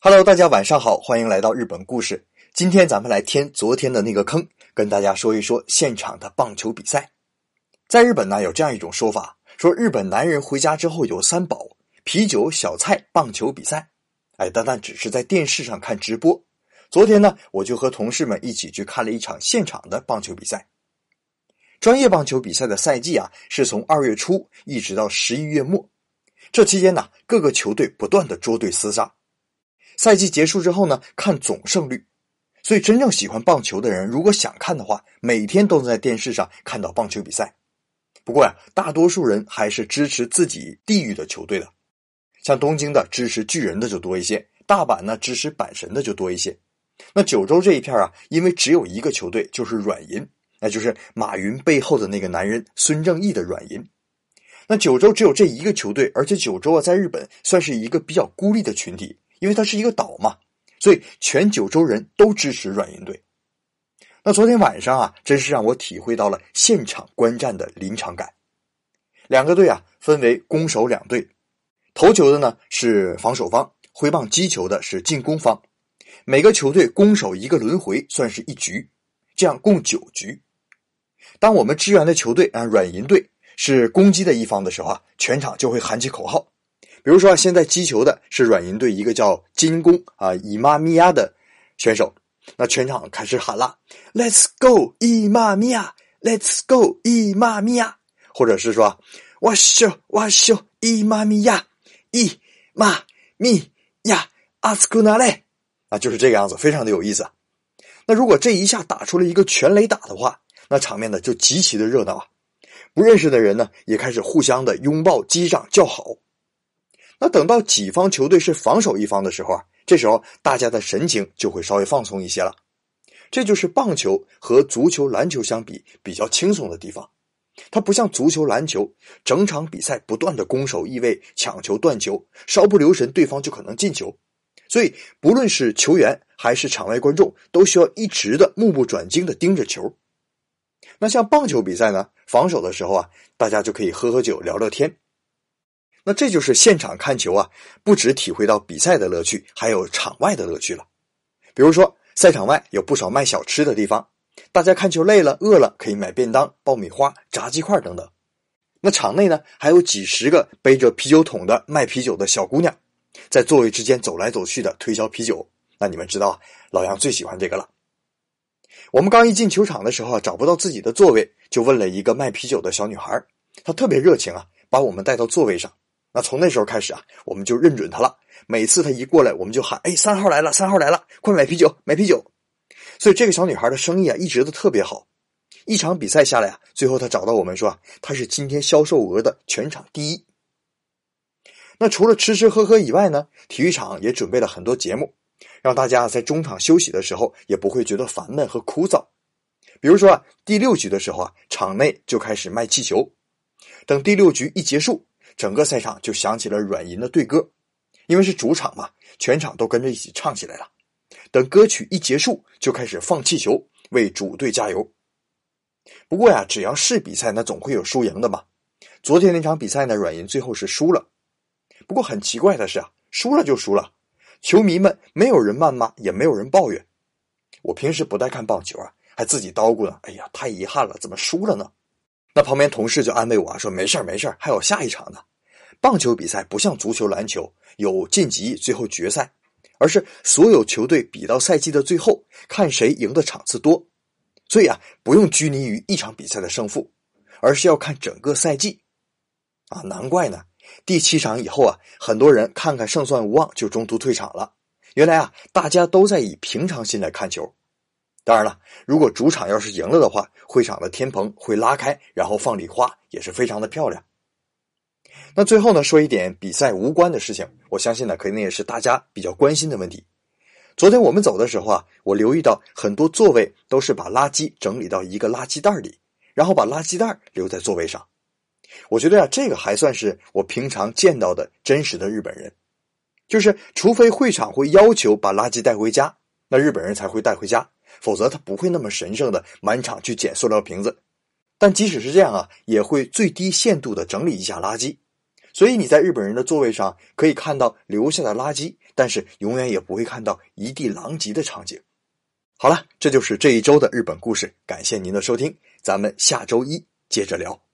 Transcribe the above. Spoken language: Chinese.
Hello，大家晚上好，欢迎来到日本故事。今天咱们来填昨天的那个坑，跟大家说一说现场的棒球比赛。在日本呢，有这样一种说法，说日本男人回家之后有三宝：啤酒、小菜、棒球比赛。哎，但但只是在电视上看直播。昨天呢，我就和同事们一起去看了一场现场的棒球比赛。专业棒球比赛的赛季啊，是从二月初一直到十一月末，这期间呢，各个球队不断的捉对厮杀。赛季结束之后呢，看总胜率。所以，真正喜欢棒球的人，如果想看的话，每天都能在电视上看到棒球比赛。不过呀，大多数人还是支持自己地域的球队的。像东京的支持巨人的就多一些，大阪呢支持阪神的就多一些。那九州这一片啊，因为只有一个球队，就是软银，那就是马云背后的那个男人孙正义的软银。那九州只有这一个球队，而且九州啊，在日本算是一个比较孤立的群体。因为它是一个岛嘛，所以全九州人都支持软银队。那昨天晚上啊，真是让我体会到了现场观战的临场感。两个队啊，分为攻守两队，投球的呢是防守方，挥棒击球的是进攻方。每个球队攻守一个轮回，算是一局，这样共九局。当我们支援的球队啊，软银队是攻击的一方的时候啊，全场就会喊起口号。比如说，现在击球的是软银队一个叫金宫啊伊玛米亚的选手，那全场开始喊了：“Let's go 伊玛米亚，Let's go 伊玛米亚。”或者是说：“哇咻哇咻伊玛米亚，伊玛米亚阿斯库纳雷。”啊，就是这个样子，非常的有意思。那如果这一下打出了一个全垒打的话，那场面呢就极其的热闹啊！不认识的人呢也开始互相的拥抱、击掌、叫好。那等到己方球队是防守一方的时候啊，这时候大家的神情就会稍微放松一些了。这就是棒球和足球、篮球相比比较轻松的地方。它不像足球、篮球，整场比赛不断的攻守易位、抢球、断球，稍不留神对方就可能进球。所以不论是球员还是场外观众，都需要一直的目不转睛的盯着球。那像棒球比赛呢，防守的时候啊，大家就可以喝喝酒、聊聊天。那这就是现场看球啊，不只体会到比赛的乐趣，还有场外的乐趣了。比如说，赛场外有不少卖小吃的地方，大家看球累了、饿了，可以买便当、爆米花、炸鸡块等等。那场内呢，还有几十个背着啤酒桶的卖啤酒的小姑娘，在座位之间走来走去的推销啤酒。那你们知道，老杨最喜欢这个了。我们刚一进球场的时候，找不到自己的座位，就问了一个卖啤酒的小女孩，她特别热情啊，把我们带到座位上。那从那时候开始啊，我们就认准他了。每次他一过来，我们就喊：“哎，三号来了，三号来了，快买啤酒，买啤酒！”所以这个小女孩的生意啊，一直都特别好。一场比赛下来啊，最后她找到我们说：“啊她是今天销售额的全场第一。”那除了吃吃喝喝以外呢，体育场也准备了很多节目，让大家在中场休息的时候也不会觉得烦闷和枯燥。比如说啊，第六局的时候啊，场内就开始卖气球，等第六局一结束。整个赛场就响起了软银的队歌，因为是主场嘛，全场都跟着一起唱起来了。等歌曲一结束，就开始放气球，为主队加油。不过呀，只要是比赛，那总会有输赢的嘛。昨天那场比赛呢，软银最后是输了。不过很奇怪的是啊，输了就输了，球迷们没有人谩骂，也没有人抱怨。我平时不带看棒球啊，还自己叨咕呢。哎呀，太遗憾了，怎么输了呢？那旁边同事就安慰我说：“没事没事还有下一场呢。棒球比赛不像足球、篮球有晋级、最后决赛，而是所有球队比到赛季的最后，看谁赢的场次多。所以啊，不用拘泥于一场比赛的胜负，而是要看整个赛季。啊，难怪呢，第七场以后啊，很多人看看胜算无望就中途退场了。原来啊，大家都在以平常心来看球。”当然了，如果主场要是赢了的话，会场的天棚会拉开，然后放礼花，也是非常的漂亮。那最后呢，说一点比赛无关的事情，我相信呢，肯定也是大家比较关心的问题。昨天我们走的时候啊，我留意到很多座位都是把垃圾整理到一个垃圾袋里，然后把垃圾袋留在座位上。我觉得啊，这个还算是我平常见到的真实的日本人，就是除非会场会要求把垃圾带回家，那日本人才会带回家。否则他不会那么神圣的满场去捡塑料瓶子，但即使是这样啊，也会最低限度的整理一下垃圾。所以你在日本人的座位上可以看到留下的垃圾，但是永远也不会看到一地狼藉的场景。好了，这就是这一周的日本故事，感谢您的收听，咱们下周一接着聊。